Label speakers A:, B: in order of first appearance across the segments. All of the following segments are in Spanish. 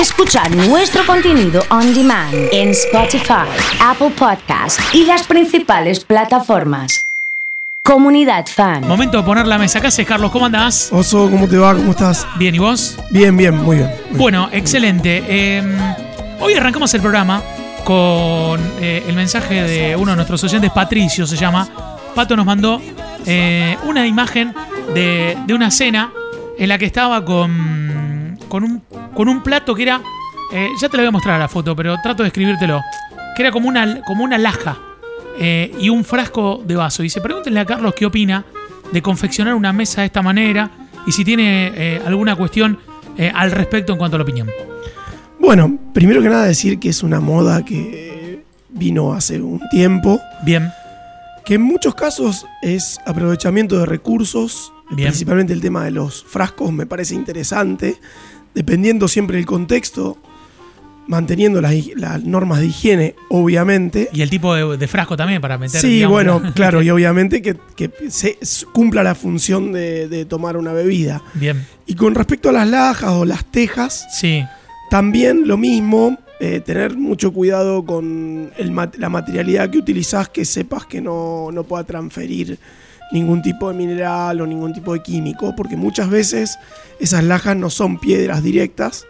A: Escuchar nuestro contenido on demand en Spotify, Apple Podcast y las principales plataformas. Comunidad Fan.
B: Momento de poner la mesa. ¿Qué haces, Carlos? ¿Cómo andás?
C: Oso, ¿cómo te va? ¿Cómo estás?
B: Bien, ¿y vos?
C: Bien, bien, muy bien. muy bien.
B: Bueno, excelente. Eh, hoy arrancamos el programa con eh, el mensaje de uno de nuestros oyentes, Patricio se llama. Pato nos mandó eh, una imagen de, de una cena en la que estaba con, con, un, con un plato que era. eh, ya te lo voy a mostrar la foto, pero trato de escribírtelo. Que era como una, como una laja eh, y un frasco de vaso. Y se pregúntenle a Carlos qué opina de confeccionar una mesa de esta manera y si tiene eh, alguna cuestión al respecto en cuanto a la opinión.
C: Bueno, primero que nada decir que es una moda que vino hace un tiempo,
B: Bien,
C: que en muchos casos es aprovechamiento de recursos,
B: Bien.
C: principalmente el tema de los frascos me parece interesante, dependiendo siempre del contexto, manteniendo las, normas de higiene, obviamente.
B: y el tipo de, de frasco también para meter.
C: Sí,
B: digamos,
C: bueno,
B: ¿no?
C: claro, y obviamente que, que se cumpla la función de, de tomar una bebida.
B: Bien,
C: Y con respecto a las lajas o las tejas,
B: sí,
C: También lo mismo, eh, tener mucho cuidado con el la materialidad que utilizás, que sepas que no, no pueda transferir ningún tipo de mineral o ningún tipo de químico, porque muchas veces esas lajas no son piedras directas.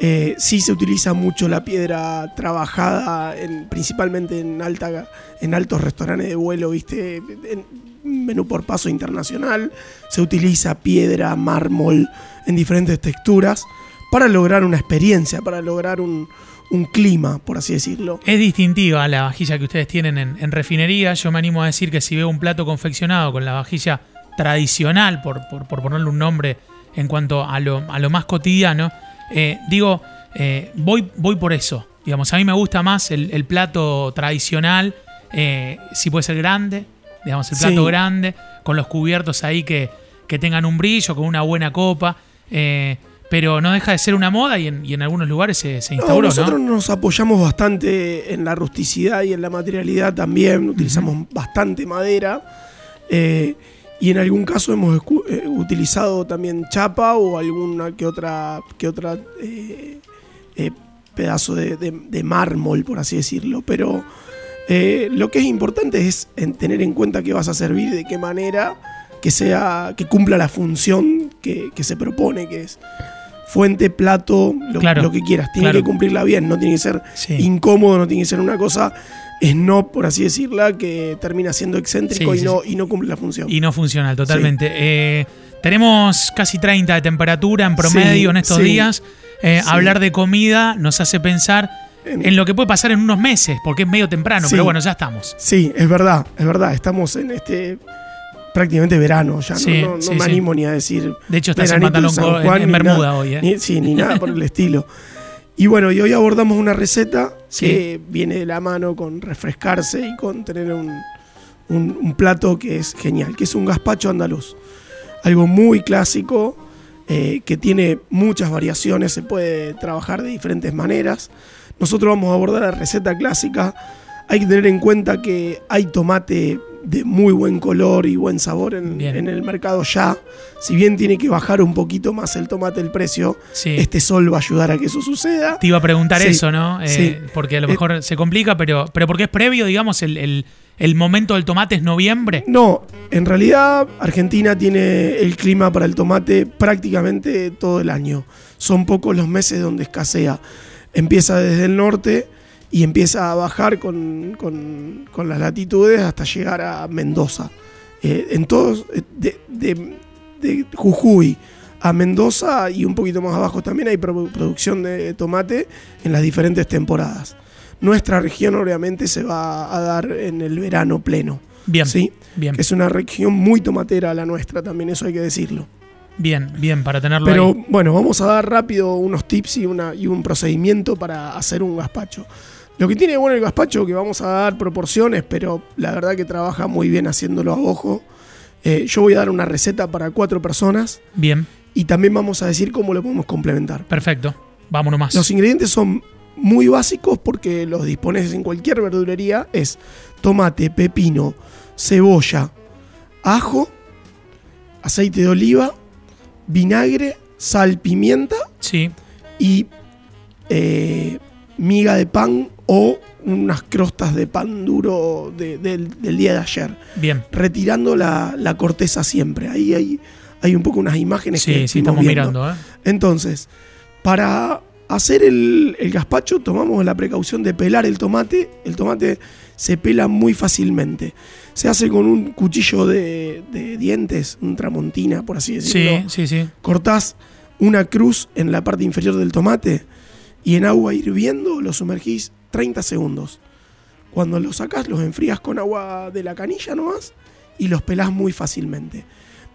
C: Eh, sí se utiliza mucho la piedra trabajada, en- principalmente en, alta, en altos restaurantes de vuelo, ¿viste? En menú por paso internacional. Se utiliza piedra, mármol en diferentes texturas para lograr una experiencia, para lograr un, un clima, por así decirlo.
B: es distintiva la vajilla que ustedes tienen en, en refinería. Yo me animo a decir que si veo un plato confeccionado con la vajilla tradicional, por, por- por ponerle un nombre en cuanto a lo, a lo más cotidiano, eh, digo, eh, voy, voy por eso. Digamos, a mí me gusta más el, el plato tradicional, eh, si puede ser grande, digamos, el plato
C: Sí.
B: grande, con los cubiertos ahí que, que tengan un brillo, con una buena copa. Pero no deja de ser una moda y en, y en algunos lugares se, se
C: No,
B: instauró, ¿no?
C: nosotros nos apoyamos bastante en la rusticidad y en la materialidad también, utilizamos bastante madera eh, y en algún caso hemos eh, utilizado también chapa o alguna que otra, que otra eh, pedazo de, de- de mármol, por así decirlo, pero lo que es importante es en tener en cuenta qué vas a servir de qué manera que sea que cumpla la función que, que se propone, que es fuente, plato, lo,
B: Claro,
C: lo que quieras. Tiene
B: claro.
C: que cumplirla bien, no tiene que ser
B: Sí.
C: incómodo, no tiene que ser una cosa no por así decirla, que termina siendo excéntrico
B: Sí,
C: y, no, y no cumple la función.
B: Y no funcional, totalmente. Eh, tenemos casi 30 de temperatura en promedio en estos días. Eh. Hablar de comida nos hace pensar
C: En-
B: en lo que puede pasar en unos meses, porque es medio temprano,
C: Sí.
B: pero bueno, ya estamos.
C: Sí, es verdad, es verdad. Estamos en este prácticamente verano ya. no-
B: Sí,
C: no no
B: sí,
C: me
B: sí.
C: animo ni a decir.
B: De hecho, estás en pantalón
C: San
B: en-
C: Juan,
B: en
C: ni
B: bermuda
C: nada,
B: hoy, ¿eh?
C: ni- sí, ni nada por el estilo. Y bueno, y hoy abordamos una receta que viene de la mano con refrescarse y con tener un, un- un plato que es genial, que es un gazpacho andaluz. Algo muy clásico, eh, que tiene muchas variaciones, se puede trabajar de diferentes maneras. Nosotros vamos a abordar la receta clásica. Hay que tener en cuenta que hay tomate de muy buen color y buen sabor en, el mercado ya. Si bien tiene que bajar un poquito más el tomate el precio,
B: Sí.
C: este sol va a ayudar a que eso suceda.
B: Te iba a preguntar
C: Sí,
B: eso, ¿no? Eh,
C: sí.
B: Porque a lo
C: Eh,
B: mejor se complica, pero, pero porque es previo, digamos, el, el- el momento del tomate es noviembre.
C: No, en realidad Argentina tiene el clima para el tomate prácticamente todo el año. Son pocos los meses donde escasea. Empieza desde el norte y empieza a bajar con, con- con las latitudes hasta llegar a Mendoza. Eh, en todos, eh, de, de- de Jujuy a Mendoza y un poquito más abajo también hay produ- producción de tomate en las diferentes temporadas. Nuestra región obviamente se va a dar en el verano pleno.
B: Bien,
C: ¿sí?
B: bien,
C: que es una región muy tomatera la nuestra, también eso hay que decirlo.
B: bien, bien, para tenerlo
C: Pero
B: ahí.
C: bueno, vamos a dar rápido unos tips y, una, y un procedimiento para hacer un gazpacho. Lo que tiene bueno el gazpacho, que vamos a dar proporciones, pero la verdad que trabaja muy bien haciéndolo a ojo. Eh, yo voy a dar una receta para cuatro personas
B: Bien,
C: y también vamos a decir cómo lo podemos complementar.
B: perfecto. Vámonos más.
C: Los ingredientes son muy básicos porque los dispones en cualquier verdulería. Es tomate, pepino, cebolla, ajo, aceite de oliva, vinagre, sal, pimienta
B: Sí,
C: y eh, miga de pan o unas crostas de pan duro de- del, del día de ayer.
B: Bien.
C: Retirando la, la corteza siempre. Ahí hay, hay un poco unas imágenes que
B: Sí, estamos
C: viendo.
B: mirando, ¿eh?
C: Entonces, para hacer el, el gazpacho tomamos la precaución de pelar el tomate. El tomate se pela muy fácilmente. Se hace con un cuchillo de, de dientes, un tramontina, por así decirlo.
B: Sí, sí, sí.
C: Cortás una cruz en la parte inferior del tomate y en agua hirviendo lo sumergís 30 segundos. Cuando los sacás, los enfrías con agua de la canilla nomás y los pelás muy fácilmente.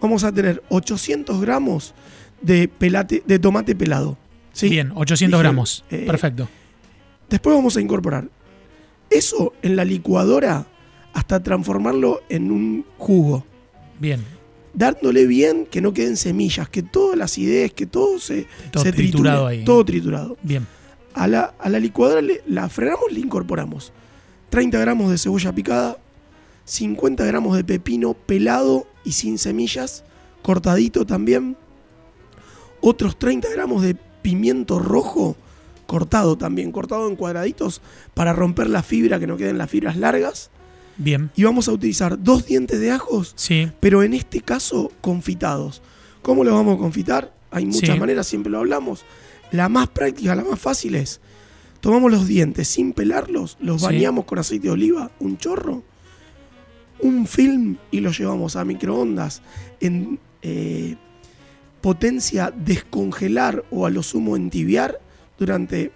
C: Vamos a tener 800 gramos de, pelate, de tomate pelado. ¿sí?
B: Bien, 800
C: Dije,
B: gramos.
C: eh,
B: Perfecto.
C: Después vamos a incorporar eso en la licuadora hasta transformarlo en un jugo.
B: Bien.
C: Dándole bien que no queden semillas, que todas las ideas, que todo se,
B: Todo
C: se triture,
B: triturado ahí.
C: Todo triturado.
B: Bien.
C: A la, a la licuadora le- la frenamos, le incorporamos 30 gramos de cebolla picada, 50 gramos de pepino pelado y sin semillas, cortadito también, otros 30 gramos de pimiento rojo, cortado también, cortado en cuadraditos para romper la fibra, que no queden las fibras largas.
B: Bien.
C: Y vamos a utilizar dos dientes de ajos
B: Sí.
C: pero en este caso confitados. ¿Cómo los vamos a confitar? Hay muchas
B: Sí.
C: maneras, siempre lo hablamos. La más práctica, la más fácil es, tomamos los dientes sin pelarlos, los
B: Sí.
C: bañamos con aceite de oliva, un chorro, un film y los llevamos a microondas en eh, potencia descongelar o a lo sumo entibiar durante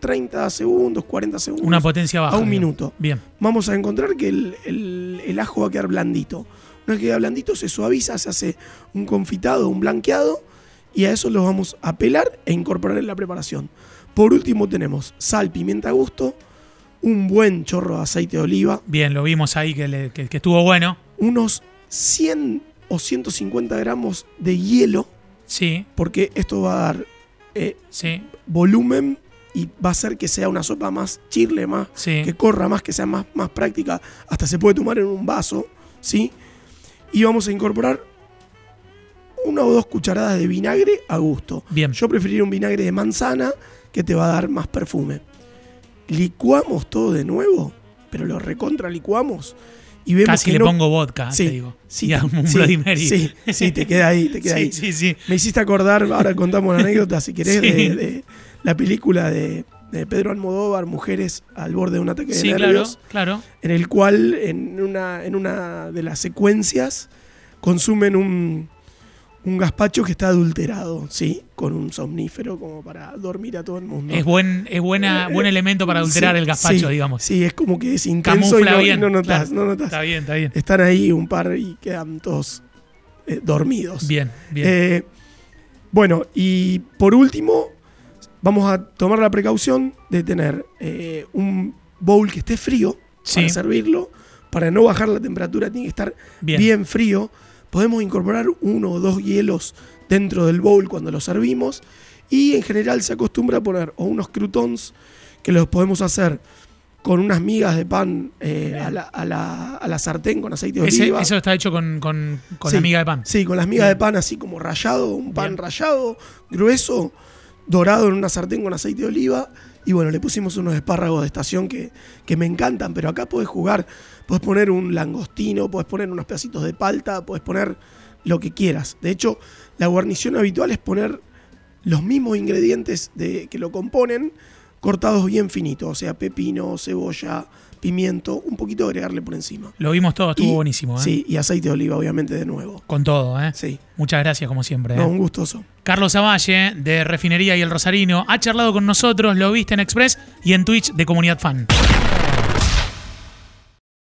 C: 30 segundos, 40 segundos.
B: Una potencia baja.
C: A un
B: digamos.
C: minuto
B: Bien.
C: vamos a encontrar que el, el- el ajo va a quedar blandito. Una vez que queda blandito, se suaviza, se hace un confitado, un blanqueado, y a eso lo vamos a pelar e incorporar en la preparación. Por último, tenemos sal, pimienta a gusto, un buen chorro de aceite de oliva,
B: Bien, lo vimos ahí que, le- que- que estuvo bueno.
C: unos 100 o 150 gramos de hielo,
B: Sí,
C: porque esto va a dar eh,
B: sí,
C: volumen y va a hacer que sea una sopa más chirle, más
B: sí.
C: que corra más, que sea más, más práctica, hasta se puede tomar en un vaso, ¿sí? Y vamos a incorporar una o dos cucharadas de vinagre a gusto.
B: Bien.
C: Yo preferiría un vinagre de manzana que te va a dar más perfume. Licuamos todo de nuevo, pero lo recontra licuamos y vemos
B: Casi
C: que
B: le
C: no-
B: pongo vodka,
C: Sí,
B: te digo.
C: sí,
B: y un
C: sí,
B: Bloody Mary.
C: sí, sí, te queda ahí, te queda ahí.
B: sí, sí.
C: Me hiciste acordar, ahora contamos la anécdota, si querés, de, de la película de, de Pedro Almodóvar, Mujeres al borde de un ataque de
B: Sí, claro,
C: nervios
B: claro.
C: en el cual en una, en una de las secuencias consumen un, un gazpacho que está adulterado, ¿sí? Con un somnífero como para dormir a todo el mundo.
B: Es buen, es buena, buen elemento para adulterar
C: Sí,
B: el gazpacho,
C: sí,
B: digamos.
C: Sí, es como que es intenso y
B: Camufla
C: no, y
B: bien.
C: no notas,
B: claro.
C: no notas.
B: Está bien, está bien.
C: Están ahí un par y quedan todos eh, dormidos.
B: Bien, bien.
C: Eh, bueno, y por último, vamos a tomar la precaución de tener eh, un bowl que esté frío para servirlo. Para no bajar la temperatura, tiene que estar
B: Bien.
C: bien. frío. Podemos incorporar uno o dos hielos dentro del bowl cuando lo servimos. Y en general se acostumbra a poner o unos croutons que los podemos hacer con unas migas de pan eh, a, la, a la- a la sartén con aceite de
B: Ese-
C: oliva.
B: eso está hecho con, con, con
C: Sí,
B: la miga de pan.
C: Sí, con las migas
B: Bien.
C: de pan así como rallado, un pan
B: Bien.
C: rallado, grueso, dorado en una sartén con aceite de oliva. Y bueno, le pusimos unos espárragos de estación que, que me encantan, pero acá podés jugar, podés poner un langostino, podés poner unos pedacitos de palta, podés poner lo que quieras. De hecho, la guarnición habitual es poner los mismos ingredientes de, que lo componen, cortados bien finitos, o sea, pepino, cebolla, pimiento, un poquito agregarle por encima.
B: Lo vimos todo, estuvo
C: Y-
B: buenísimo. ¿eh?
C: Sí, y aceite de oliva, obviamente, de nuevo.
B: Con todo, ¿eh?
C: Sí.
B: Muchas gracias, como siempre.
C: No,
B: ¿eh?
C: un gustoso.
B: Carlos Avalle, de Refinería y El Rosarino, ha charlado con nosotros, lo viste en Express y en Twitch de Comunidad Fan.